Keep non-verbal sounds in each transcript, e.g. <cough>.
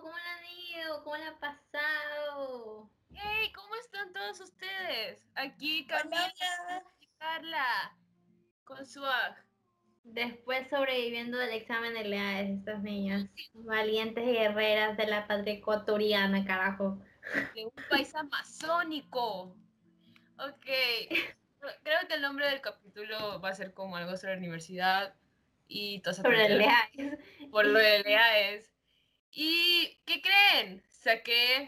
¿Cómo le han ido? ¿Cómo le ha pasado? Hey, ¿cómo están todos ustedes? Aquí Camila y Carla con su Después sobreviviendo del examen de leales, estas niñas. Valientes guerreras de la patria ecuatoriana, carajo. De un país amazónico. Ok. <laughs> Creo que el nombre del capítulo va a ser como algo sobre la universidad y todo Sobre leales. Por lo de leales. ¿Y qué creen? Saqué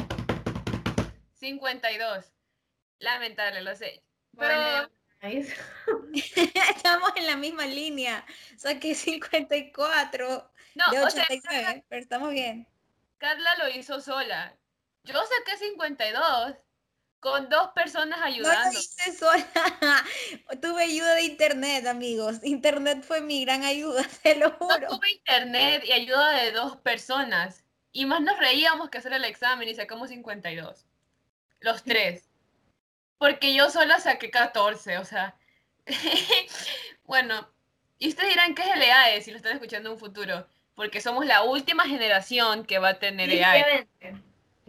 52. Lamentable, lo sé. Pero... <laughs> <laughs> Estamos en la misma línea. Saqué 54 no, de 89, pero estamos bien. Carla lo hizo sola. Yo saqué 52 con dos personas ayudando. No lo hice sola. <laughs> tuve ayuda de internet, amigos. Internet fue mi gran ayuda, <laughs> te lo juro. tuve internet y ayuda de dos personas. Y más nos reíamos que hacer el examen y sacamos 52. Los tres. Porque yo sola saqué 14, o sea. <laughs> bueno, y ustedes dirán que es el EAE si lo están escuchando en un futuro. Porque somos la última generación que va a tener EAE.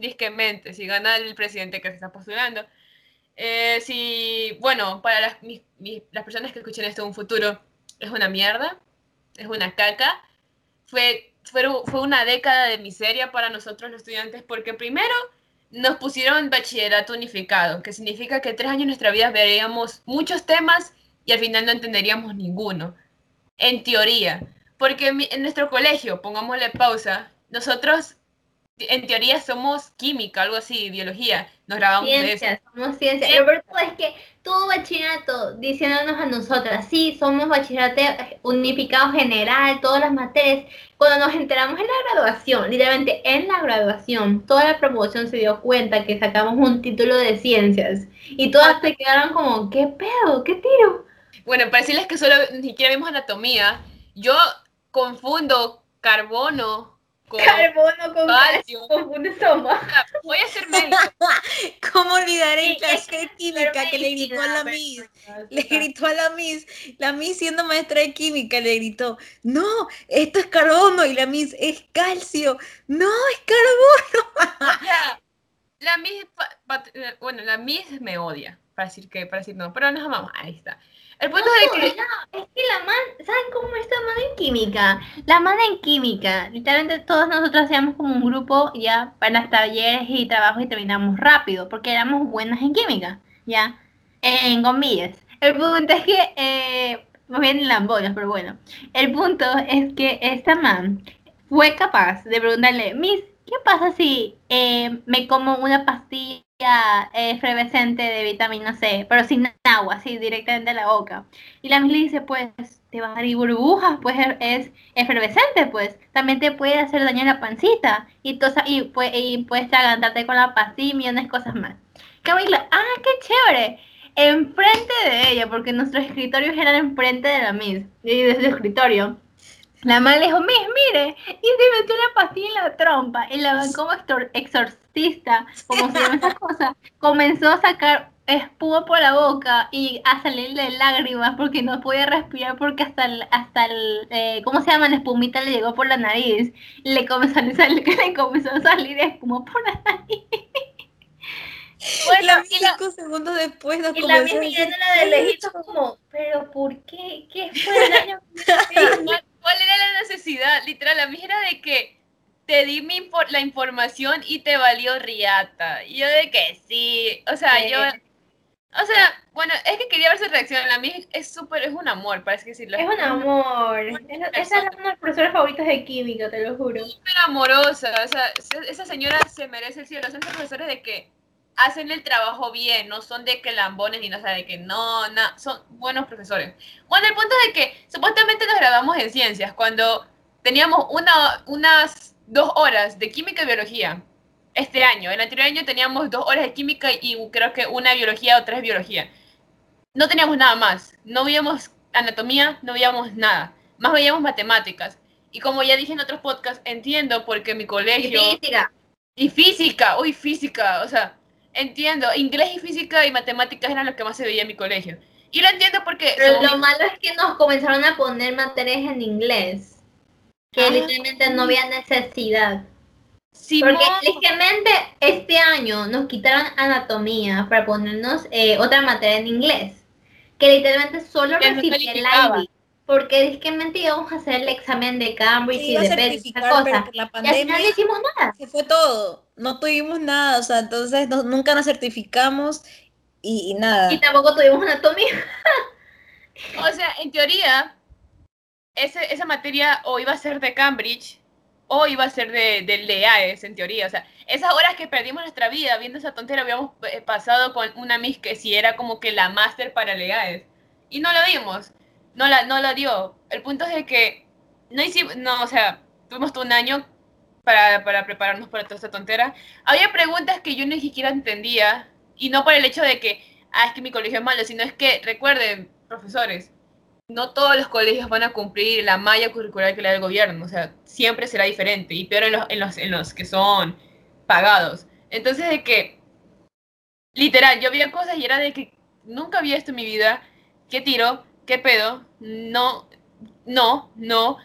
Disquemente, si gana el presidente que se está postulando. Eh, si, bueno, para las, las personas que escuchen esto en un futuro, es una mierda, es una caca. Fue fue, fue una década de miseria para nosotros los estudiantes porque primero nos pusieron bachillerato unificado, que significa que tres años de nuestra vida veríamos muchos temas y al final no entenderíamos ninguno. En teoría, porque en nuestro colegio, pongámosle pausa, nosotros en teoría somos química, algo así, biología. Nos grabamos ciencia, de eso. Somos ciencia. Lo peor es que todo bachillerato diciéndonos a nosotras, sí, somos bachillerato unificado general, todas las materias. Cuando nos enteramos en la graduación, literalmente en la graduación, toda la promoción se dio cuenta que sacamos un título de ciencias. Y todas se quedaron como, ¿qué pedo? ¿Qué tiro? Bueno, para decirles que solo ni siquiera vimos anatomía, yo confundo carbono Carbono con calcio. Confunde Voy a ser médico. <laughs> ¿Cómo olvidar en clase de química que le gritó a la Miss? Le gritó a la Miss. La Miss siendo maestra de química le gritó, no, esto es carbono. Y la Miss, es calcio. No, es carbono. <laughs> la Miss, bueno, la Miss me odia. Para decir que, para decir no, pero no, mamá, ahí está. El punto es que... es que la man, ¿saben cómo está la man en química? La man en química, literalmente todos nosotros hacíamos como un grupo ya para las talleres y trabajos y terminamos rápido, porque éramos buenas en química, ya, en comillas. El punto es que, eh, más bien lambonas, pero bueno, el punto es que esta man fue capaz de preguntarle, Miss, ¿qué pasa si eh, me como una pastilla efervescente de vitamina C, pero sin agua, así directamente en la boca. Y la Miss le dice, pues, te va a dar burbujas, pues es efervescente, pues. También te puede hacer daño en la pancita. Y, tosa, y, puedes y puedes atragantarte con la pastilla y millones de cosas más. Camila, ah, qué chévere. Enfrente de ella, porque nuestros escritorios eran enfrente de la Miss, y desde el escritorio. La madre dijo, Miss, mire, y se metió la pastilla en la trompa. Y la como exorcista, como se llama esa cosa, comenzó a sacar espuma por la boca y a salirle lágrimas porque no podía respirar porque hasta el, hasta el eh, ¿cómo se llama? La espumita le llegó por la nariz. Le comenzó a salir, <laughs> le comenzó a salir espuma por la nariz. <laughs> Bueno, y cinco segundos después nos y la misma de lejito como, pero ¿por qué? ¿Qué fue el daño? <laughs> ¿Cuál era la necesidad? Literal, la mía era de que te di mi la información y te valió riata. Y yo de que sí, o sea, yo... O sea, bueno, es que quería ver su reacción. La mía es súper, es un amor, parece que sí. Es un amor. Esa es una de las profesores favoritos de química, te lo juro. Súper amorosa. O sea, esa señora se merece el cielo. Son profesores de que hacen el trabajo bien, no son de que lambones ni nada, de que no, no, son buenos profesores. Bueno, el punto es de que supuestamente nos grabamos en ciencias cuando teníamos una, unas dos horas de química y biología este año. El anterior año teníamos dos horas de química y creo que una biología o tres biología. No teníamos nada más. No veíamos anatomía, no veíamos nada. Más veíamos matemáticas. Y como ya dije en otros podcasts, entiendo porque mi colegio... Y física. Y física, uy, física. O sea, Entiendo, inglés y física y matemáticas eran lo que más se veía en mi colegio. Y lo entiendo porque... Pero lo malo es que nos comenzaron a poner materias en inglés, que ah. literalmente no había necesidad. Porque ligeramente este año nos quitaron anatomía para ponernos eh, otra materia en inglés, que literalmente solo recibí el IB, porque ligeramente íbamos a hacer el examen de Cambridge y de Pell, cosa. la pandemia, y al final no hicimos nada. Se fue todo, no tuvimos nada, o sea, entonces nunca nos certificamos y, nada. Y tampoco tuvimos anatomía. <laughs> o sea, en teoría, ese, esa materia o iba a ser de Cambridge o iba a ser de, del en teoría. O sea, esas horas que perdimos nuestra vida viendo esa tontera, habíamos eh, pasado con una Miss que si era como que la máster para el EAES. Y no la dimos. No la, no la dio. El punto es de que no hicimos, no, o sea, tuvimos todo un año para, para prepararnos para toda esta tontera. Había preguntas que yo ni siquiera entendía. Y no por el hecho de que, ah, es que mi colegio es malo, sino es que, recuerden, profesores, no todos los colegios van a cumplir la malla curricular que le da el gobierno, o sea, siempre será diferente, y peor en los, en los, en los que son pagados. Entonces, de que, literal, yo veía cosas y era de que nunca había esto en mi vida, ¿qué tiro? ¿Qué pedo? No, no, no.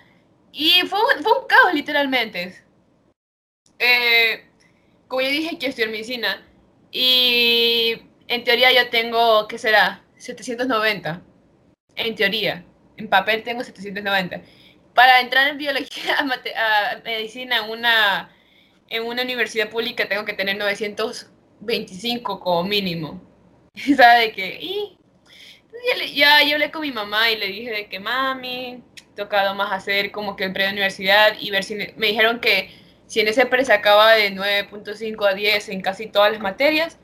Y fue, fue un caos, literalmente. Eh, como ya dije, quiero estudiar medicina, y en teoría yo tengo, ¿qué será? 790 en teoría. En papel tengo 790. Para entrar en biología, <laughs> a, medicina en una, en una universidad pública tengo que tener 925 como mínimo. <laughs> ¿Sabe de qué? Y ya, yo hablé con mi mamá y le dije de que mami, tocado más hacer como que el pre universidad y ver si me dijeron que si en ese pre acaba de 9.5 a 10 en casi todas las materias,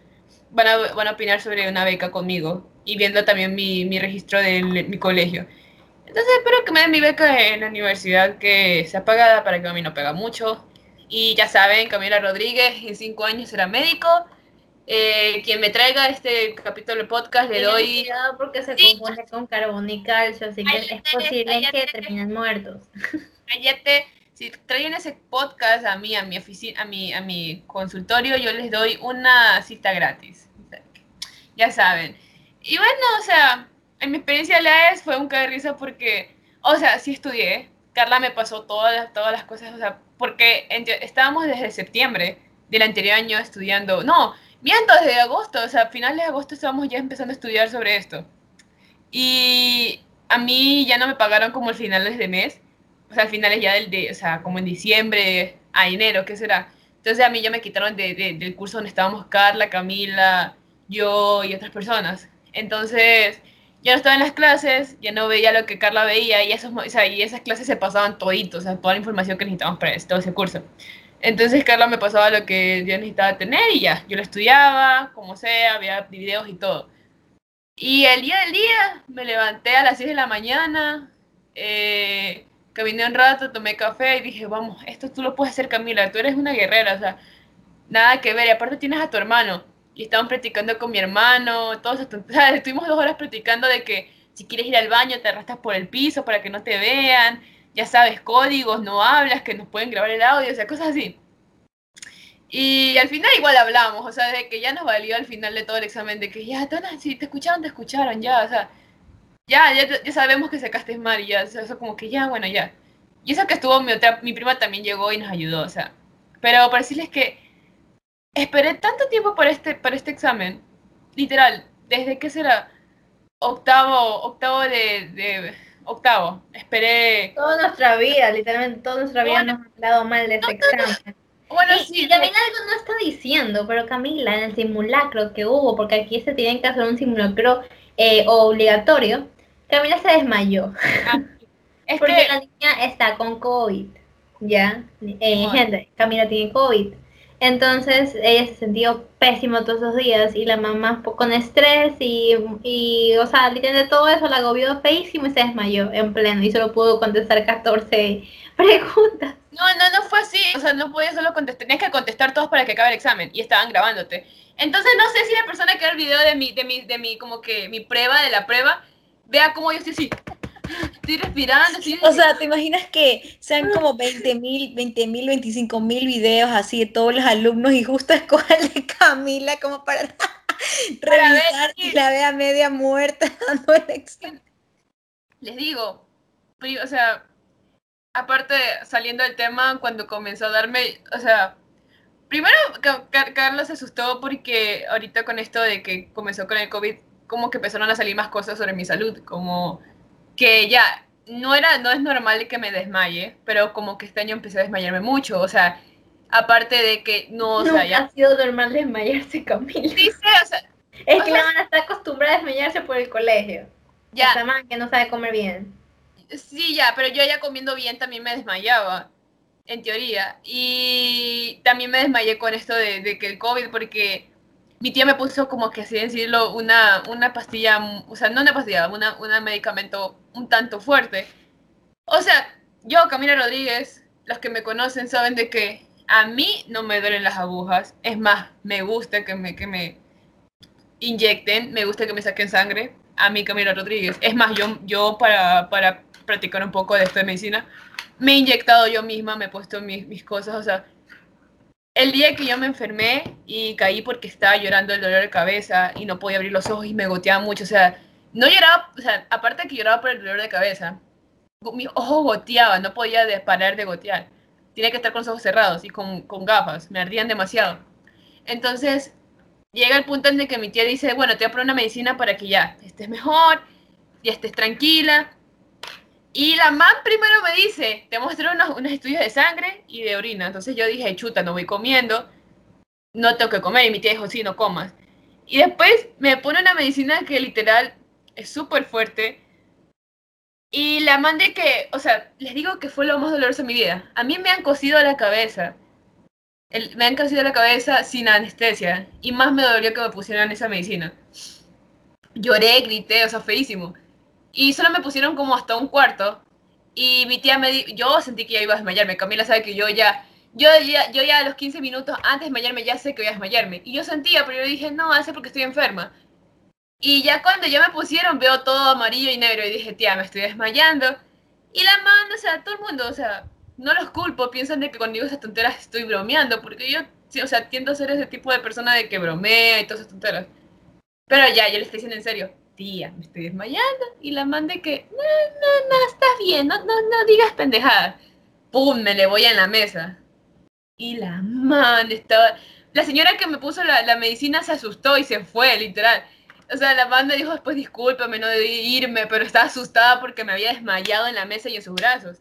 van a, van a opinar sobre una beca conmigo y viendo también mi, mi registro de mi colegio. Entonces espero que me den mi beca en la universidad que sea pagada para que a mí no pega mucho. Y ya saben, Camila Rodríguez en cinco años será médico. Eh, quien me traiga este capítulo de podcast le doy... Porque se compone con carbón y calcio, así que es posible que terminen muertos. Cállate. Si traen ese podcast a mí, a mi oficina, a mi, a mi consultorio, yo les doy una cita gratis. Ya saben. Y bueno, o sea, en mi experiencia de la ES fue un caer de risa porque, o sea, sí estudié. Carla me pasó todas todas las cosas, o sea, porque estábamos desde septiembre del anterior año estudiando. No, miento, desde agosto, o sea, a finales de agosto estábamos ya empezando a estudiar sobre esto. Y a mí ya no me pagaron como al finales de mes, o sea, al finales ya del, de, o sea, como en diciembre a enero, ¿qué será? Entonces a mí ya me quitaron de, del curso donde estábamos Carla, Camila, yo y otras personas. Entonces, ya no estaba en las clases, ya no veía lo que Carla veía y, esos, y esas clases se pasaban toditos, o sea, toda la información que necesitábamos para todo ese curso. Entonces Carla me pasaba lo que yo necesitaba tener y ya, yo lo estudiaba, como sea, había videos y todo. Y el día del día me levanté a las 6 de la mañana, eh, caminé un rato, tomé café y dije, vamos, esto tú lo puedes hacer Camila, tú eres una guerrera, o sea, nada que ver, y aparte tienes a tu hermano y estaban practicando con mi hermano, todos <laughs> o sea, estuvimos dos horas practicando de que si quieres ir al baño te arrastras por el piso para que no te vean, ya sabes, códigos, no hablas, que nos pueden grabar el audio, o sea, cosas así. Y al final igual hablamos, o sea, de que ya nos valió al final de todo el examen, de que ya, si te escucharon, te escucharon, ya, o sea, ya, ya, ya sabemos que sacaste mal ya, o sea, eso como que ya, bueno, ya. Y eso que estuvo mi otra, mi prima también llegó y nos ayudó, o sea, pero para decirles que Esperé tanto tiempo para este, para este examen. Literal, desde que será octavo, octavo de, de octavo. Esperé. Toda nuestra vida, literalmente toda nuestra vida nos ha hablado mal de este examen. Bueno, y, sí. Y Camila algo no está diciendo, pero Camila, en el simulacro que hubo, porque aquí se tienen que hacer un simulacro eh, obligatorio, Camila se desmayó. Ah, <laughs> es porque la niña está con COVID, ¿ya? Eh, gente, Camila tiene COVID. Entonces ella se sintió pésimo todos esos días y la mamá con estrés y, y o sea, de todo eso la agobió feísimo y se desmayó en pleno y solo pudo contestar 14 <laughs> preguntas. No, no, no fue así. O sea, no podías solo contestar, tenías que contestar todos para que acabe el examen y estaban grabándote. Entonces no sé si la persona que ve el video de mi, de mi, de mi, como que mi prueba, de la prueba, vea cómo yo estoy así estoy respirando. O sea, ¿te imaginas que sean como 20 mil, 20 mil, 25 mil videos así de todos los alumnos y justo <laughs> escogen de Camila como para, <laughs> revisar y la vea media muerta <laughs> dando el examen? Les digo, o sea, aparte saliendo del tema, cuando comenzó a darme, o sea, primero, Carlos se asustó porque ahorita con esto de que comenzó con el COVID, como que empezaron a salir más cosas sobre mi salud, como que ya no era, no es normal que me desmaye, pero como que este año empecé a desmayarme mucho, o sea, aparte de que no, o sea, ya... ha sido normal desmayarse, Camila. Dice, o sea... Es que la van está acostumbrada a desmayarse por el colegio. Ya. Esa man que no sabe comer bien. Sí, ya, pero yo ya comiendo bien también me desmayaba, en teoría. Y también me desmayé con esto de, que el COVID, porque mi tía me puso como que así decirlo, una, una pastilla, o sea, no una pastilla, un medicamento un tanto fuerte. O sea, yo, Camila Rodríguez, los que me conocen saben de que a mí no me duelen las agujas. Es más, me gusta que me, que me inyecten, me gusta que me saquen sangre. A mí, Camila Rodríguez. Es más, yo, yo para, para practicar un poco de esto de medicina, me he inyectado yo misma, me he puesto mis, mis cosas. O sea, el día que yo me enfermé y caí porque estaba llorando el dolor de cabeza y no podía abrir los ojos y me goteaba mucho. O sea, no lloraba, o sea, aparte de que lloraba por el dolor de cabeza, mis ojos goteaban, no podía parar de gotear tenía que estar con los ojos cerrados y con, gafas, me ardían demasiado. Entonces, llega el punto en el que mi tía dice, bueno, te voy a poner una medicina para que ya estés mejor, y estés tranquila. Y la man primero me dice, te mostré unos, unos estudios de sangre y de orina. Entonces yo dije, chuta, no voy comiendo, no tengo que comer. Y mi tía dijo, sí, no comas. Y después me pone una medicina que literal es súper fuerte y la mandé que, o sea, les digo que fue lo más doloroso de mi vida. A mí me han cosido la cabeza. me han cosido la cabeza sin anestesia. Y más me dolió que me pusieran esa medicina. Lloré, grité, o sea, feísimo. Y solo me pusieron como hasta un cuarto. Y mi tía me dijo, yo sentí que ya iba a desmayarme. Camila sabe que yo ya, yo ya, yo ya a los 15 minutos antes de desmayarme ya sé que voy a desmayarme. Y yo sentía, pero yo dije, no, hace porque estoy enferma. Y ya cuando ya me pusieron, veo todo amarillo y negro y dije, tía, me estoy desmayando. Y la mano, o sea, todo el mundo, o sea, no los culpo, piensan de que cuando digo esas tonteras estoy bromeando, porque yo, o sea, tiendo a ser ese tipo de persona de que bromea y todas esas tonteras. Pero ya, yo le estoy diciendo en serio, tía, me estoy desmayando. Y la man de que, no, no, no, estás bien, no, no, no digas pendejadas. ¡Pum! Me le voy en la mesa. Y la man estaba... La señora que me puso la, la medicina se asustó y se fue, literal. O sea, la banda dijo después, discúlpame, no debí irme, pero estaba asustada porque me había desmayado en la mesa y en sus brazos.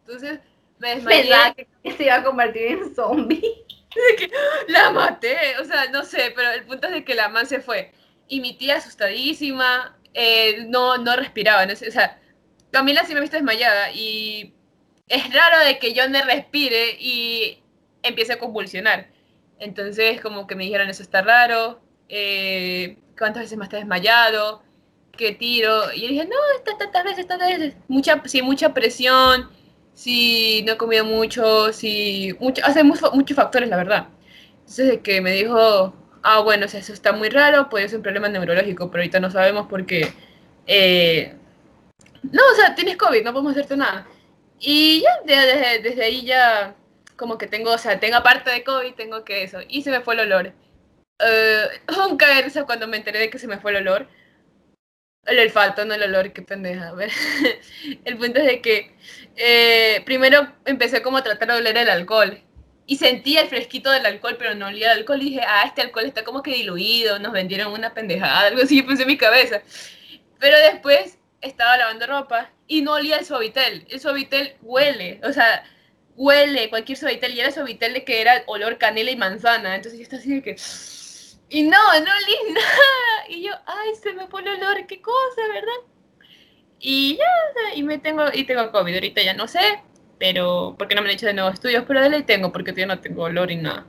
Entonces, me desmayé. Pensaba que se iba a convertir en zombie. <laughs> la maté, o sea, no sé, pero el punto es de que la man se fue. Y mi tía asustadísima, eh, no, no respiraba. o sea, Camila sí me ha visto desmayada y es raro de que yo no respire y empiece a convulsionar. Entonces, como que me dijeron, eso está raro. Eh, cuántas veces me has desmayado, qué tiro. Y yo dije, no, tantas veces, tantas veces. Mucha, sí, mucha presión, si no he comido mucho, si... Mucho, hace muchos factores, la verdad. Entonces, de que me dijo, ah, bueno, o sea, eso está muy raro, puede ser un problema neurológico, pero ahorita no sabemos porque... Eh, no, o sea, tienes COVID, no podemos hacerte nada. Y ya, desde, desde ahí ya como que tengo, o sea, tengo aparte de COVID, tengo que eso. Y se me fue el olor. Uh, un caerse cuando me enteré de que se me fue el olor. El olfato, no el olor, qué pendeja. A ver. <laughs> el punto es de que eh, primero empecé como a tratar de oler el alcohol. Y sentía el fresquito del alcohol, pero no olía el alcohol. Y dije, ah, este alcohol está como que diluido, nos vendieron una pendejada, algo así, pensé en mi cabeza. Pero después estaba lavando ropa y no olía el suavitel. El suavitel huele, o sea, huele cualquier suavitel. Y era suavitel de que era olor canela y manzana. Entonces yo estaba así de que y no, no olí <laughs> nada. Y yo, ay, se me pone olor, qué cosa, ¿verdad? Y ya, y me tengo, y tengo COVID, ahorita ya no sé, pero, porque no me han hecho de nuevos estudios, pero de ley tengo, porque todavía no tengo olor y nada.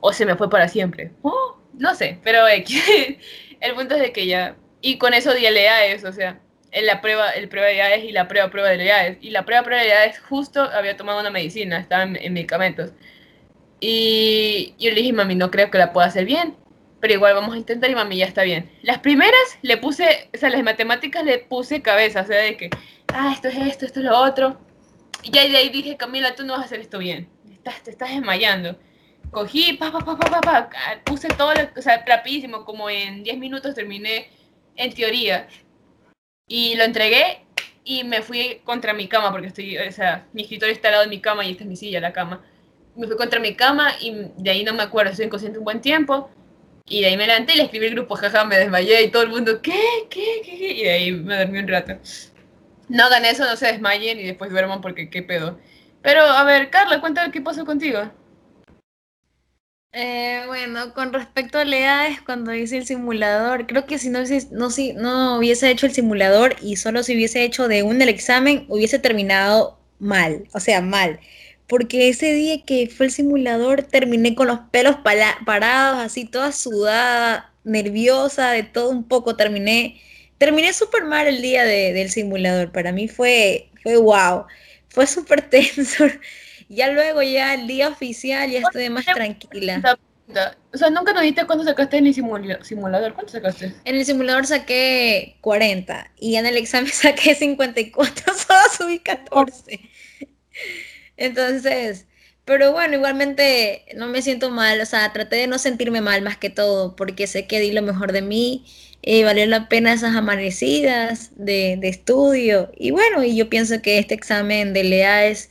O se me fue para siempre. Oh, no sé, pero <laughs> el punto es de que ya, y con eso di el EAES, o sea, en la prueba, el prueba de EAES y la prueba prueba de EAES. Y la prueba prueba de EAES justo había tomado una medicina, estaba en, en medicamentos. Y yo le dije, mami, no creo que la pueda hacer bien pero igual vamos a intentar y mami ya está bien. Las primeras le puse, o sea, las matemáticas le puse cabeza, o sea, de que, ah, esto es esto, esto es lo otro. Y ya de ahí dije, Camila, tú no vas a hacer esto bien, estás, te estás desmayando. Cogí, pa, pa, pa, pa, pa, puse todo, o sea, rapidísimo, como en 10 minutos terminé en teoría. Y lo entregué y me fui contra mi cama, porque estoy, o sea, mi escritorio está al lado de mi cama y esta es mi silla, la cama. me fui contra mi cama y de ahí no me acuerdo, estoy inconsciente un buen tiempo. Y de ahí me levanté y le escribí el grupo, jaja, me desmayé y todo el mundo, ¿qué? ¿Qué? ¿Qué? Y de ahí me dormí un rato. No hagan eso, no se desmayen y después duerman porque qué pedo. Pero, a ver, Carla, cuéntame qué pasó contigo. Eh, bueno, con respecto a edades, cuando hice el simulador, creo que si no, no, si no hubiese hecho el simulador y solo si hubiese hecho de un el examen, hubiese terminado mal, o sea, mal. Porque ese día que fue el simulador terminé con los pelos parados, así toda sudada, nerviosa, de todo un poco. Terminé, terminé súper mal el día del simulador. Para mí fue, fue wow, fue súper <laughs> tenso. Ya luego, ya el día oficial, ya estoy más tranquila. O sea, ¿nunca nos diste cuánto sacaste en el simulador? ¿Cuánto sacaste? En el simulador saqué 40 y en el examen <laughs> saqué 54, <laughs> solo subí 14. Entonces, pero bueno, igualmente no me siento mal, o sea, traté de no sentirme mal más que todo, porque sé que di lo mejor de mí, eh, valió la pena esas amanecidas de, de, estudio, y bueno, y yo pienso que este examen de LEA es,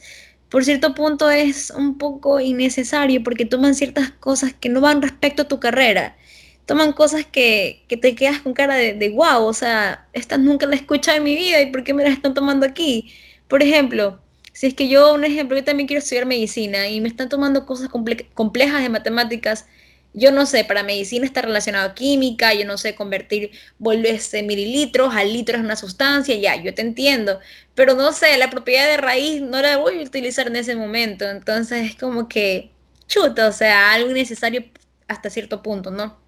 por cierto punto, es un poco innecesario, porque toman ciertas cosas que no van respecto a tu carrera, toman cosas que, que te quedas con cara de, de wow, o sea, estas nunca las he escuchado en mi vida, ¿y por qué me las están tomando aquí? Por ejemplo, si es que yo, un ejemplo, yo también quiero estudiar medicina y me están tomando cosas complejas de matemáticas, yo no sé, para medicina está relacionado a química, yo no sé convertir vuelves mililitros a litros en una sustancia, ya, yo te entiendo, pero no sé, la propiedad de raíz no la voy a utilizar en ese momento, entonces es como que chuta, o sea, algo innecesario hasta cierto punto, ¿no?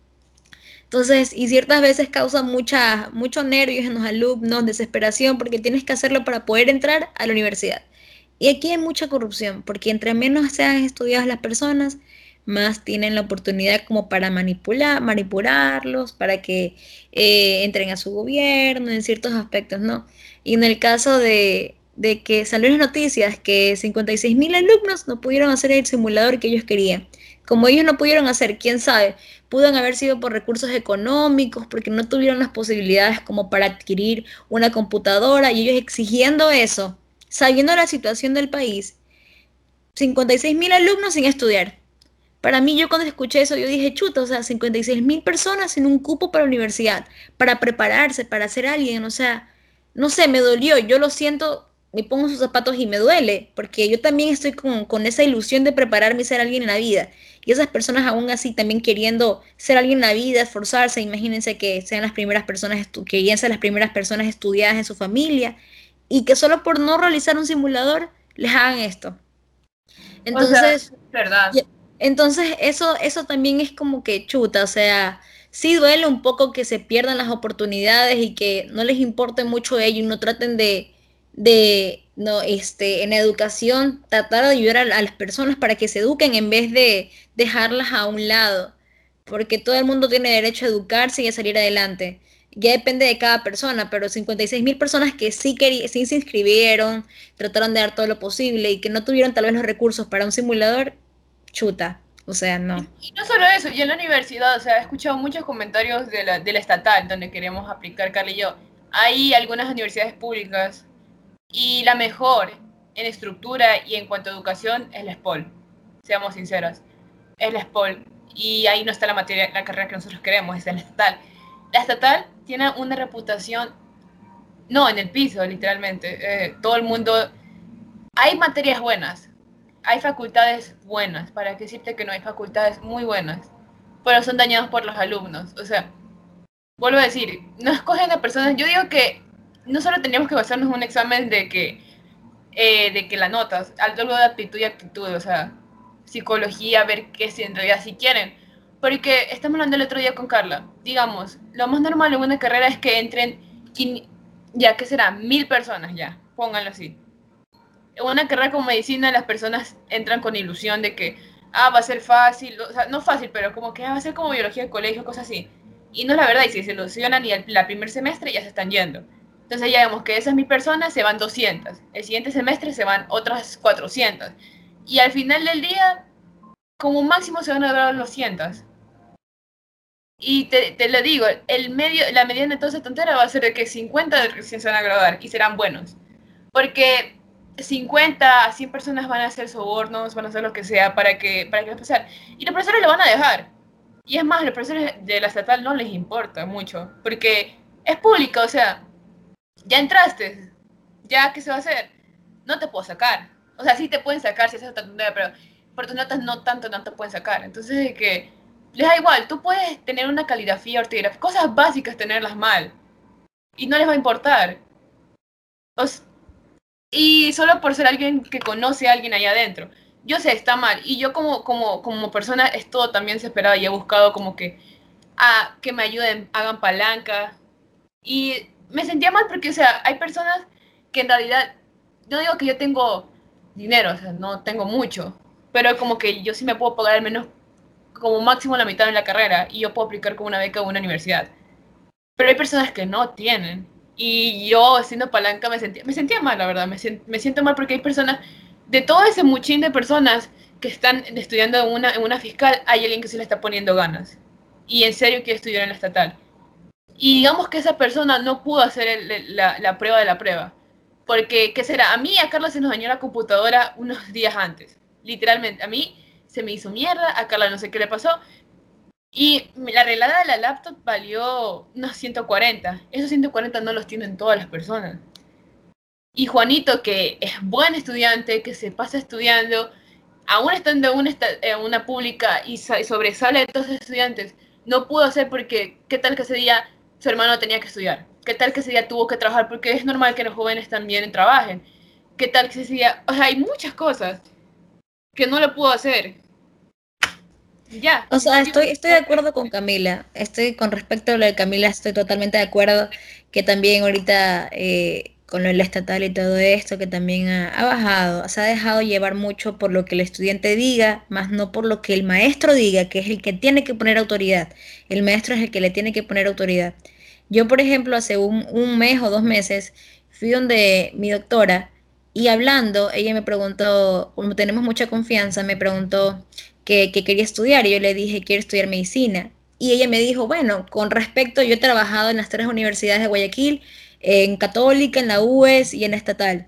Entonces, y ciertas veces causa mucha, mucho nervios en los alumnos, desesperación, porque tienes que hacerlo para poder entrar a la universidad. Y aquí hay mucha corrupción, porque entre menos sean estudiadas las personas, más tienen la oportunidad como para manipular, manipularlos, para que eh, entren a su gobierno en ciertos aspectos, ¿no? Y en el caso de, de que salieron noticias que 56 mil alumnos no pudieron hacer el simulador que ellos querían. Como ellos no pudieron hacer, quién sabe, pudieron haber sido por recursos económicos, porque no tuvieron las posibilidades como para adquirir una computadora y ellos exigiendo eso sabiendo la situación del país, 56 mil alumnos sin estudiar. Para mí, yo cuando escuché eso, yo dije, chuta, o sea, 56 mil personas sin un cupo para la universidad, para prepararse, para ser alguien, o sea, no sé, me dolió, yo lo siento, me pongo sus zapatos y me duele, porque yo también estoy con, con esa ilusión de prepararme y ser alguien en la vida. Y esas personas aún así también queriendo ser alguien en la vida, esforzarse, imagínense que sean las primeras personas, que querían ser las primeras personas estudiadas en su familia, y que solo por no realizar un simulador les hagan esto. Entonces, verdad. Entonces eso, eso también es como que chuta, o sea, sí duele un poco que se pierdan las oportunidades y que no les importe mucho ello y no traten de, de no, este, en educación, tratar de ayudar a, las personas para que se eduquen en vez de dejarlas a un lado, porque todo el mundo tiene derecho a educarse y a salir adelante. Ya depende de cada persona, pero 56 mil personas que sí, sí se inscribieron, trataron de dar todo lo posible y que no tuvieron tal vez los recursos para un simulador, chuta. O sea, no. Y, no solo eso, yo en la universidad, o sea, he escuchado muchos comentarios de la, de estatal donde queremos aplicar, Carly y yo. Hay algunas universidades públicas y la mejor en estructura y en cuanto a educación es la SPOL. Seamos sinceros, es la SPOL. Y ahí no está la materia, la carrera que nosotros queremos, es la estatal. La estatal tiene una reputación, no, en el piso, literalmente. Eh, todo el mundo, hay materias buenas, hay facultades buenas, para que decirte que no hay facultades muy buenas, pero son dañados por los alumnos. O sea, vuelvo a decir, no escogen a personas, yo digo que no solo tendríamos que basarnos en un examen de que, eh, de que la notas, algo de aptitud y actitud, o sea, psicología, ver qué si en realidad si quieren porque estamos hablando el otro día con Carla. Digamos, lo más normal en una carrera es que entren, ya que será, mil personas ya, pónganlo así. Una carrera como medicina las personas entran con ilusión de que, ah, va a ser fácil, o sea, no fácil, pero como que ah, va a ser como biología de colegio, cosas así. Y no es la verdad, y si se ilusionan y el la primer semestre ya se están yendo. Entonces ya vemos que esas mil personas se van 200, el siguiente semestre se van otras 400. Y al final del día, como máximo se van a graduar los 200. Y te, te, lo digo, el medio, la mediana de toda esa tontera va a ser de que 50 recién se van a graduar y serán buenos. Porque 50 a 100 personas van a hacer sobornos, van a hacer lo que sea para que, para que pasar. Y los profesores lo van a dejar. Y es más, los profesores de la estatal no les importa mucho, porque es pública, o sea, ya entraste, ya, ¿qué se va a hacer? No te puedo sacar. O sea, sí te pueden sacar si haces otra pero por tus notas no tanto, no te pueden sacar. Entonces, es que les da igual, tú puedes tener una caligrafía, ortografía, cosas básicas tenerlas mal, y no les va a importar. Y solo por ser alguien que conoce a alguien ahí adentro. Yo sé, está mal. Y yo como, como, como persona es todo también desesperada y he buscado como que, a que me ayuden, hagan palanca. Y me sentía mal porque, o sea, hay personas que en realidad, no digo que yo tengo dinero, o sea, no tengo mucho, pero como que yo sí me puedo pagar al menos como máximo la mitad de la carrera y yo puedo aplicar como una beca a una universidad. Pero hay personas que no tienen. Y yo, siendo palanca, me sentía, me sentía mal, la verdad. Me, me siento mal porque hay personas, de todo ese muchín de personas que están estudiando en una, en una fiscal, hay alguien que se le está poniendo ganas. Y en serio quiere estudiar en la estatal. Y digamos que esa persona no pudo hacer la, la, prueba de la prueba. Porque, ¿qué será? A mí, a Carla se nos dañó la computadora unos días antes. Literalmente, a mí se me hizo mierda, a Carla no sé qué le pasó. Y la arreglada de la laptop valió unos 140. Esos 140 no los tienen todas las personas. Y Juanito, que es buen estudiante, que se pasa estudiando, aún estando en una, en pública y sobresale de todos los estudiantes, no pudo hacer porque, ¿qué tal que ese día su hermano tenía que estudiar? ¿Qué tal que ese día tuvo que trabajar? Porque es normal que los jóvenes también trabajen. ¿Qué tal que ese día... O sea, hay muchas cosas que no lo pudo hacer. Ya. O sea, estoy, estoy de acuerdo con Camila. Estoy con respecto a lo de Camila, estoy totalmente de acuerdo que también ahorita eh, con lo estatal y todo esto, que también ha, ha, bajado, se ha dejado llevar mucho por lo que el estudiante diga, más no por lo que el maestro diga, que es el que tiene que poner autoridad. El maestro es el que le tiene que poner autoridad. Yo, por ejemplo, hace un, un mes o dos meses fui donde mi doctora y hablando, ella me preguntó, como tenemos mucha confianza, me preguntó, que, quería estudiar y yo le dije, quiero estudiar medicina. Y ella me dijo, bueno, con respecto, yo he trabajado en las tres universidades de Guayaquil, en Católica, en la UES y en la Estatal.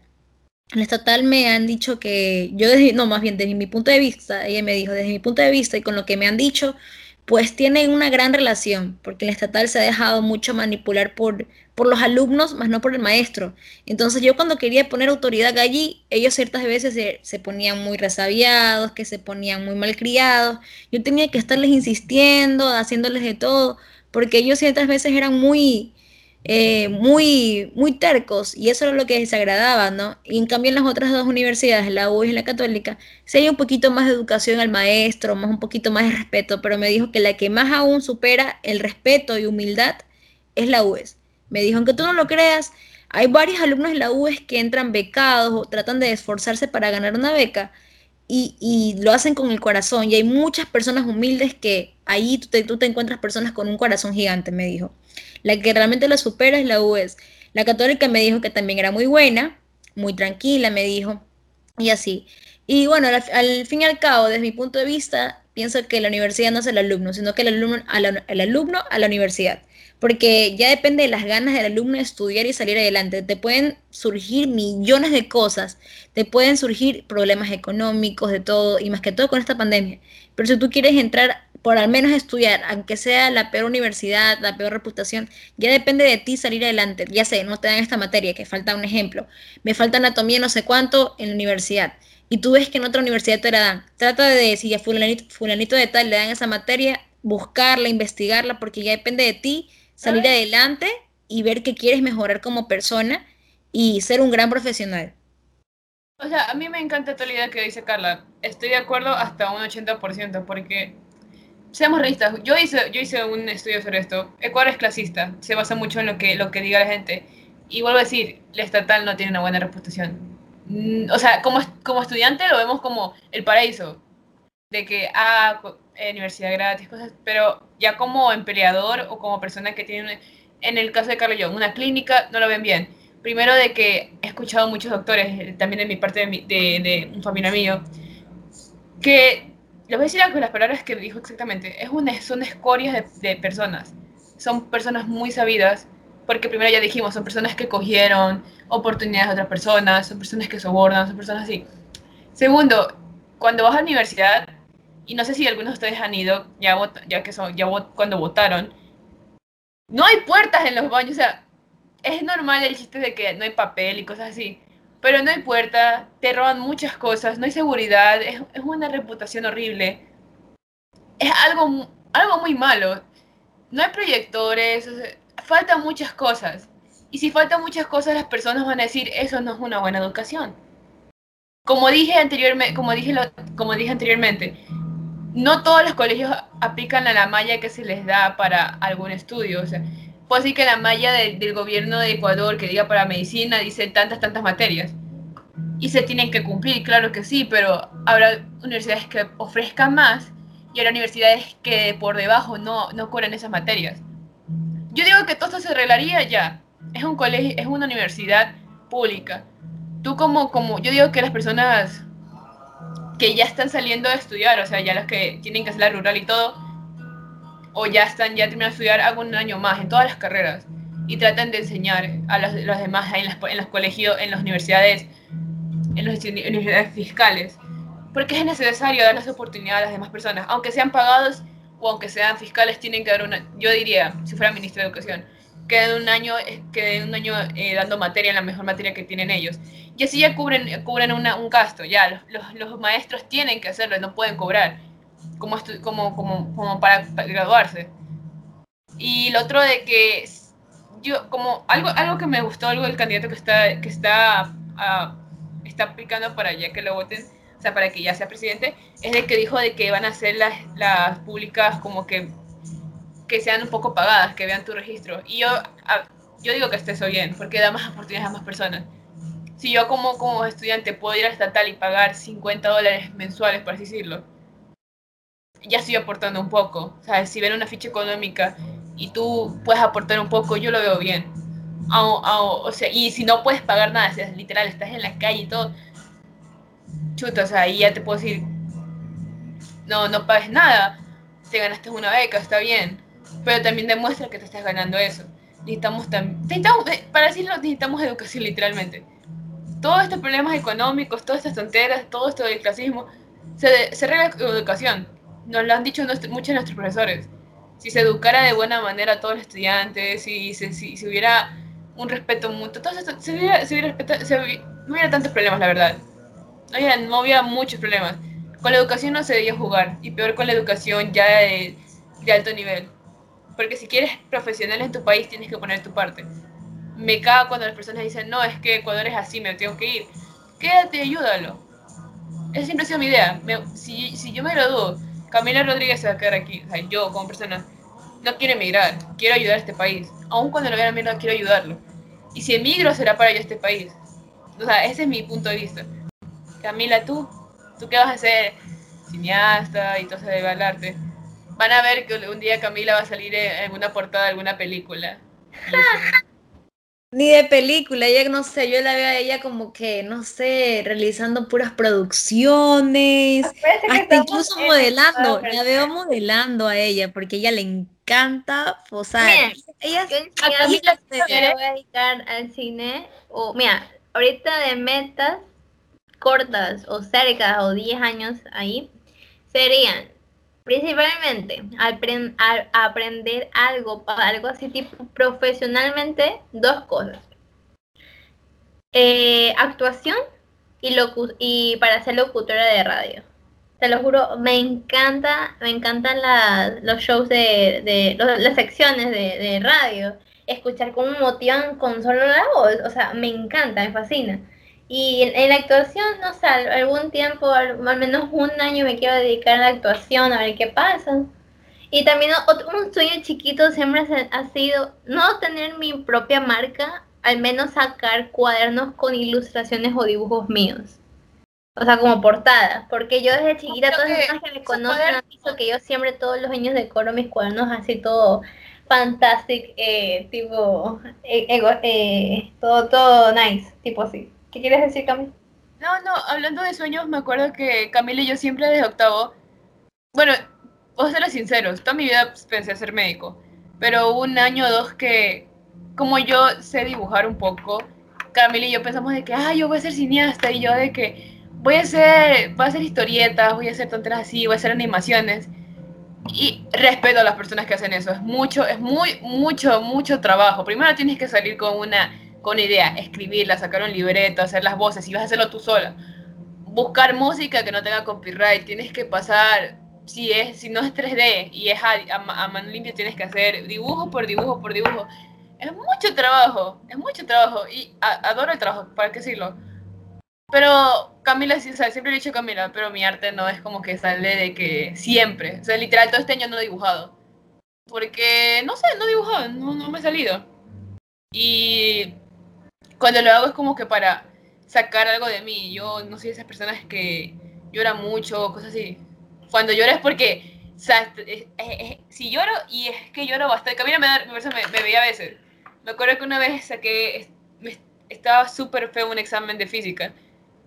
En la Estatal me han dicho que, yo desde, no, más bien desde mi punto de vista, ella me dijo, desde mi punto de vista y con lo que me han dicho, pues tienen una gran relación, porque en la estatal se ha dejado mucho manipular por, por los alumnos, más no por el maestro. Entonces yo cuando quería poner autoridad allí, ellos ciertas veces se, ponían muy resabiados, que se ponían muy malcriados. Yo tenía que estarles insistiendo, haciéndoles de todo, porque ellos ciertas veces eran muy, eh, muy, muy tercos y eso era lo que desagradaba, ¿no? Y en cambio en las otras dos universidades, la UIS y la Católica, sí hay un poquito más de educación al maestro, más un poquito más de respeto, pero me dijo que la que más aún supera el respeto y humildad es la UES. Me dijo, aunque tú no lo creas, hay varios alumnos en la UES que entran becados o tratan de esforzarse para ganar una beca y, y lo hacen con el corazón y hay muchas personas humildes que ahí tú te, tú te encuentras personas con un corazón gigante, me dijo. La que realmente la supera es la UES. La católica me dijo que también era muy buena, muy tranquila, me dijo, y así. Y bueno, al, fin y al cabo, desde mi punto de vista, pienso que la universidad no es el alumno, sino que el alumno el alumno a la universidad. Porque ya depende de las ganas del alumno de estudiar y salir adelante. Te pueden surgir millones de cosas, te pueden surgir problemas económicos, de todo, y más que todo con esta pandemia. Pero si tú quieres entrar por al menos estudiar, aunque sea la peor universidad, la peor reputación, ya depende de ti salir adelante. Ya sé, no te dan esta materia, que falta un ejemplo. Me falta anatomía no sé cuánto en la universidad. Y tú ves que en otra universidad te la dan. Trata de, si a fulanito, fulanito de tal le dan esa materia, buscarla, investigarla, porque ya depende de ti salir adelante y ver que quieres mejorar como persona y ser un gran profesional. O sea, a mí me encanta la idea que dice Carla. Estoy de acuerdo hasta un 80%, porque seamos realistas, yo hice, yo hice un estudio sobre esto. Ecuador es clasista, se basa mucho en lo que, lo que diga la gente. Y vuelvo a decir, la estatal no tiene una buena reputación. Mm, o sea, como, como estudiante lo vemos como el paraíso, de que, ah, eh, universidad gratis, cosas, pero ya como empleador o como persona que tiene, en el caso de Carlos yo, una clínica, no lo ven bien. Primero de que he escuchado muchos doctores, eh, también de mi parte de, de, de un familiar mío, que les voy a decir algo las palabras que dijo exactamente. Es una, son escorias de, personas. Son personas muy sabidas porque primero ya dijimos, son personas que cogieron oportunidades de otras personas, son personas que sobornan, son personas así. Segundo, cuando vas a la universidad, y no sé si algunos de ustedes han ido, ya, ya que son, ya cuando votaron, no hay puertas en los baños, o sea, es normal el chiste de que no hay papel y cosas así, pero no hay puerta, te roban muchas cosas, no hay seguridad, es, es una reputación horrible. Es algo, algo muy malo. No hay proyectores, faltan muchas cosas. Y si faltan muchas cosas, las personas van a decir, eso no es una buena educación. Como dije, anteriormente, como dije, como dije anteriormente, no todos los colegios aplican a la malla que se les da para algún estudio. O sea, puedo decir que la malla del gobierno de Ecuador que diga para medicina dice tantas, tantas materias. Y se tienen que cumplir, claro que sí, pero habrá universidades que ofrezcan más y habrá universidades que por debajo no, no cubren esas materias. Yo digo que todo esto se arreglaría ya. Es un colegio, es una universidad pública. Tú como, como, yo digo que las personas que ya están saliendo a estudiar, o sea, ya las que tienen que hacer la rural y todo, o ya están, ya terminando de estudiar, hagan un año más en todas las carreras y traten de enseñar a los, los demás en, las, en los colegios, en las universidades, en las universidades fiscales, porque es necesario dar las oportunidades a las demás personas, aunque sean pagados o aunque sean fiscales, tienen que dar una, yo diría, si fuera ministro de Educación, que den un año, eh, que un año eh, dando materia, la mejor materia que tienen ellos. Y así ya cubren, cubren un gasto, ya, los, los, maestros tienen que hacerlo, no pueden cobrar, como, como, como, como para, graduarse. Y lo otro de que, yo, como, algo, algo que me gustó, algo del candidato que está, que está, uh, está aplicando para ya que lo voten, o sea, para que ya sea presidente, es de que dijo de que van a hacer las, las públicas como que, que sean un poco pagadas, que vean tu registro. Y yo, yo digo que esté eso bien, porque da más oportunidades a más personas. Si yo como, como estudiante puedo ir a estatal y pagar 50 dólares mensuales, por así decirlo, ya estoy aportando un poco. O sea, si ven una ficha económica y tú puedes aportar un poco, yo lo veo bien. o sea, y si no puedes pagar nada, o literal, estás en la calle y todo, chuta, o sea, ahí ya te puedo decir, no, no pagues nada, te ganaste una beca, está bien, pero también demuestra que te estás ganando eso. Necesitamos, necesitamos eh, para decirlo, necesitamos educación literalmente. Todos estos problemas económicos, todas estas tonteras, todo esto del clasismo, se, se arregla con educación. Nos lo han dicho muchos de nuestros profesores. Si se educara de buena manera a todos los estudiantes, si, si, si, hubiera un respeto mutuo, todo esto, hubiera, se hubiera, no hubiera tantos problemas, la verdad no había, muchos problemas. Con la educación no se debía jugar, y peor con la educación ya de, alto nivel. Porque si quieres profesional en tu país, tienes que poner tu parte. Me cago cuando las personas dicen, no, es que Ecuador es así, me tengo que ir. Quédate, ayúdalo. Esa siempre ha sido mi idea. si, si yo me gradúo, Camila Rodríguez se va a quedar aquí. O sea, yo como persona no quiero emigrar, quiero ayudar a este país. Aun cuando lo vea mierda, quiero ayudarlo. Y si emigro, será para yo este país. O sea, ese es mi punto de vista. Camila, tú, tú qué vas a ser cineasta y todo eso de arte. Van a ver que un día Camila va a salir en una portada de alguna película. Ni de película, ella no sé, yo la veo a ella como que, no sé, realizando puras producciones, hasta incluso modelando, la veo modelando a ella porque ella le encanta posar. ella a le voy a dedicar al cine, o mira, ahorita de metas cortas o cerca o 10 años ahí serían principalmente al, aprender algo, algo así tipo profesionalmente, dos cosas. Eh, actuación y, y para ser locutora de radio. Te lo juro, me encanta, me encantan los shows de, las secciones de, de radio. Escuchar cómo motivan con solo la voz, o sea, me encanta, me fascina. Y en, la actuación, no sé, algún tiempo, al, menos un año me quiero dedicar a la actuación, a ver qué pasa. Y también un sueño chiquito siempre ha sido no tener mi propia marca, al menos sacar cuadernos con ilustraciones o dibujos míos. O sea, como portada. Porque yo desde chiquita, todas las personas que me conocen han visto que yo siempre todos los años decoro mis cuadernos así todo fantastic, eh, tipo, eh, eh, todo, todo nice, tipo así. ¿Qué quieres decir, Camila? No, no, hablando de sueños, me acuerdo que Camila y yo siempre desde octavo, bueno, voy a ser sinceros, toda mi vida pensé ser médico, pero un año o dos que como yo sé dibujar un poco, Camila y yo pensamos de que, ah, yo voy a ser cineasta y yo de que voy a hacer, voy a hacer historietas, voy a hacer tonteras así, voy a hacer animaciones. Y respeto a las personas que hacen eso. Es mucho, es muy, mucho, mucho trabajo. Primero tienes que salir con una, con idea, escribirla, sacar un libreto, hacer las voces y vas a hacerlo tú sola. Buscar música que no tenga copyright. Tienes que pasar, si, es, si no es 3D y es a, a, mano limpia, tienes que hacer dibujo por dibujo por dibujo. Es mucho trabajo, es mucho trabajo. Y adoro el trabajo, para qué decirlo pero Camila, siempre he dicho Camila, pero mi arte no es como que sale de que siempre. O sea, literal, todo este año no he dibujado. Porque, no sé, no he dibujado, no, no me he salido. Y cuando lo hago es como que para sacar algo de mí. Yo no soy de esas personas que lloran mucho, cosas así. Cuando lloro es porque, o sea, si lloro y es que lloro bastante. Camila me, me, me veía a veces. Me acuerdo que una vez saqué, estaba súper feo un examen de física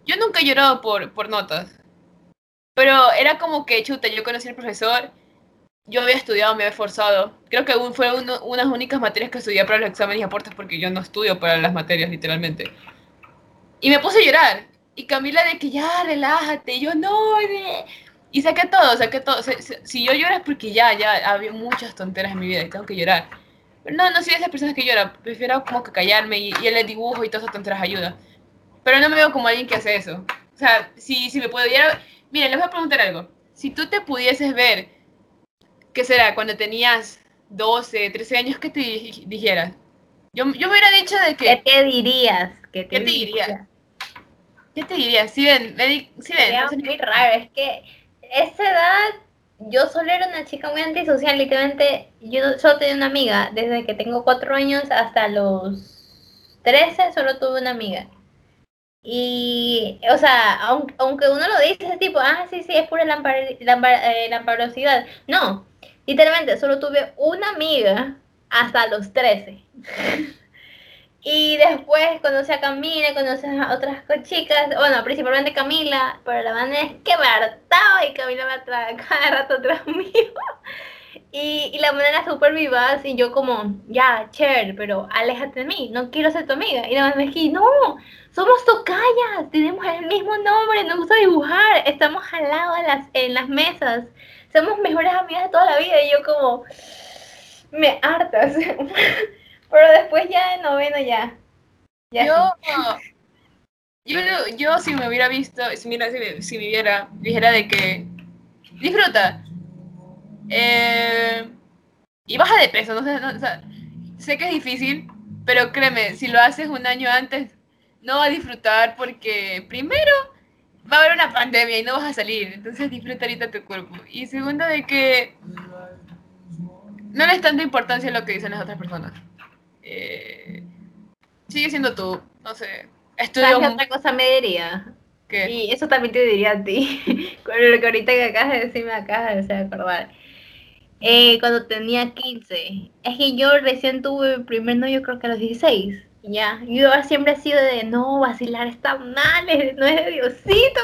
yo nunca he llorado por, por notas. Pero era como que, chuta, yo conocí al profesor, yo había estudiado, me había esforzado. Creo que fue unas únicas materias que estudié para los exámenes y aportes porque yo no estudio para las materias, literalmente. Y me puse a llorar. Y Camila de que ya, relájate. Y yo, no, y saqué todo, saqué todo. Si, yo lloro es porque ya, ya había muchas tonteras en mi vida y tengo que llorar. Pero no, no soy de esas personas que lloran. Prefiero como que callarme y, y el dibujo y todas esas tonteras ayuda. Pero no me veo como alguien que hace eso. O sea, si, si me pudiera... Miren, les voy a preguntar algo. Si tú te pudieses ver, ¿qué será? Cuando tenías 12, 13 años, ¿qué te dijeras? Yo, yo me hubiera dicho de que... ¿Qué te dirías? ¿Qué te, dirías? ¿Qué te dirías? Si ven, si ven. Es muy raro, es que esa edad yo solo era una chica muy antisocial, literalmente yo solo tenía una amiga, desde que tengo 4 años hasta los 13 solo tuve una amiga. Y, o sea, aunque, uno lo dice, ese tipo, ah, sí, sí, es pura eh, lamparosidad. No, literalmente, solo tuve una amiga hasta los 13. y después conocí a Camila, conocí a otras chicas, bueno, principalmente Camila, pero la manera es que me hartaba y Camila me atrae <laughs> cada rato atrás mío. Y, y, la manera súper vivaz y yo como, ya, Cher, pero aléjate de mí, no quiero ser tu amiga. Y la mamá me dije, no, somos tocayas, tenemos el mismo nombre, nos gusta dibujar, estamos al lado en las mesas, somos mejores amigas de toda la vida. Y yo como, me hartas. <laughs> Pero después ya de noveno ya. yo, yo, yo, si me hubiera visto, si, mira, si, me, viera, dijera de que disfruta. Eh, y baja de peso, no sé, sé que es difícil, pero créeme, si lo haces un año antes, no va a disfrutar porque primero va a haber una pandemia y no vas a salir, entonces disfruta ahorita tu cuerpo. Y segundo de que no le es tanta importancia lo que dicen las otras personas. Eh, sigue siendo tú, no sé. Estudio otra cosa me diría? ¿Qué? Y eso también te diría a ti, <laughs> con lo que ahorita que acabas de decirme acá, de acordar. Eh, cuando tenía 15. Es que yo recién tuve el primer novio creo que a los 16. Ya, yo siempre he sido de no, vacilar está mal, no es de Diosito.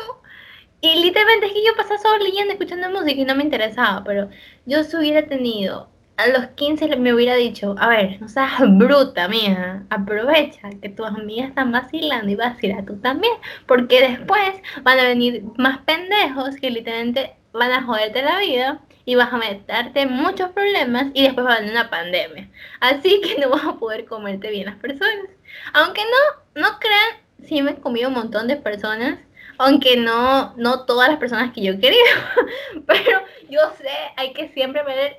Y literalmente es que yo pasaba solo leyendo, escuchando música y no me interesaba, pero yo si hubiera tenido, a los 15 me hubiera dicho, a ver, no seas bruta, mía, aprovecha que tus amigas están vacilando y vacila tú también, porque después van a venir más pendejos que literalmente van a joderte la vida y vas a meterte muchos problemas y después va a venir una pandemia. Así que no vas a poder comerte bien las personas. Aunque no, no crean, sí me he comido un montón de personas, aunque no, no todas las personas que yo quería, <laughs> pero yo sé, hay que siempre ver,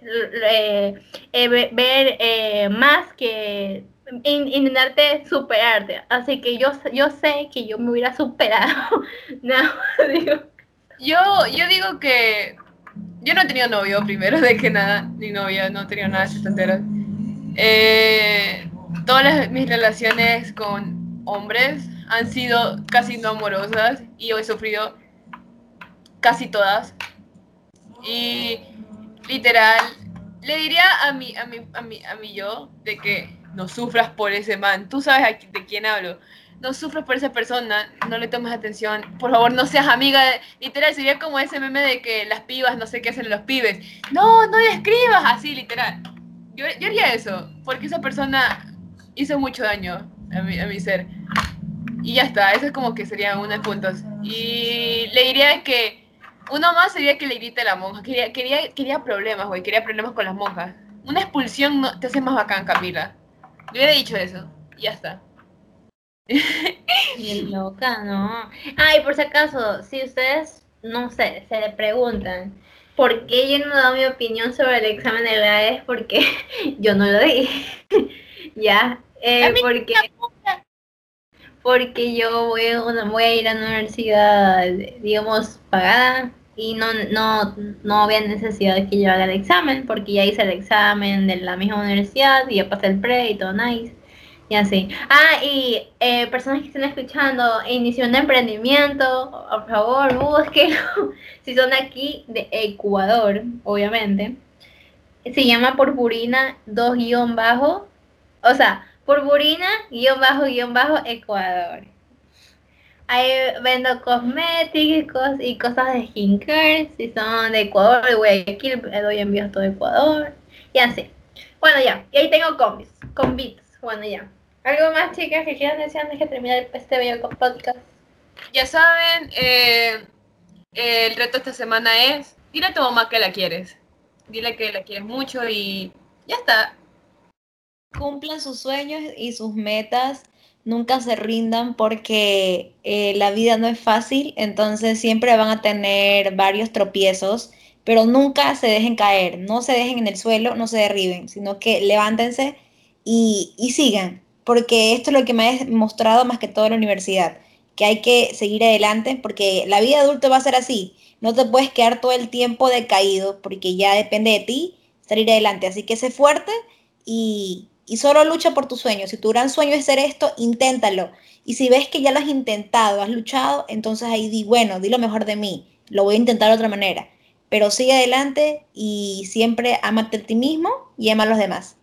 eh, eh, ver eh, más que intentarte superarte. Así que yo, yo sé que yo me hubiera superado. <laughs> no, <laughs> digo. Yo, yo digo que yo no he tenido novio primero de que nada, ni novia, no he tenido nada de esas Eh, todas mis relaciones con hombres han sido casi no amorosas y he sufrido casi todas. Y literal, le diría a mi, a mi, a mi, a mi yo de que no sufras por ese man. Tú sabes de quién hablo no sufres por esa persona, no le tomes atención, por favor no seas amiga, literal, sería como ese meme de que las pibas no sé qué hacen los pibes, no, no le escribas así, literal. Yo, yo haría eso, porque esa persona hizo mucho daño a mi, a mi ser. Y ya está, eso es como que serían unos puntos. Y le diría que uno más sería que le grite a la monja. Quería, quería, quería problemas, güey, quería problemas con las monjas. Una expulsión no, te hace más bacán, Camila. Le hubiera dicho eso, y ya está. Bien loca, ¿no? Ay, por si acaso, si ustedes, no sé, se le preguntan por qué yo no he dado mi opinión sobre el examen de la es porque <laughs> yo no lo di. <laughs> ya, eh, porque porque yo voy, voy a ir a una universidad, digamos, pagada y no, no, no había necesidad de que yo haga el examen porque ya hice el examen de la misma universidad y ya pasé el pre y todo nice. Y así. Ah, y eh, personas que estén escuchando, inicio de emprendimiento, por favor, búsquenlo. <laughs> si son aquí de Ecuador, obviamente. Se llama Purpurina 2 guion bajo. O sea, Purpurina, guion bajo, guion bajo, Ecuador. Ahí vendo cosméticos y cosas de skincare. Si son de Ecuador, de Guayaquil, doy envíos a todo Ecuador. Y así. Bueno, ya. Y ahí tengo combis. Combits. Bueno, ya. ¿Algo más, chicas, que quieran decir antes de terminar este bello podcast? Ya saben, eh, el reto esta semana es, dile a tu mamá que la quieres. Dile que la quieres mucho y ya está cumplan sus sueños y sus metas, nunca se rindan porque eh, la vida no es fácil, entonces siempre van a tener varios tropiezos, pero nunca se dejen caer, no se dejen en el suelo, no se derriben, sino que levántense y, y sigan, porque esto es lo que me ha mostrado más que todo la universidad, que hay que seguir adelante porque la vida adulta va a ser así, no te puedes quedar todo el tiempo decaído porque ya depende de ti salir adelante, así que sé fuerte y, y solo lucha por tus sueños. Si tu gran sueño es ser esto, inténtalo. Y si ves que ya lo has intentado, has luchado, entonces ahí di, bueno, di lo mejor de mí, lo voy a intentar de otra manera. Pero sigue adelante y siempre amate a ti mismo y ama a los demás.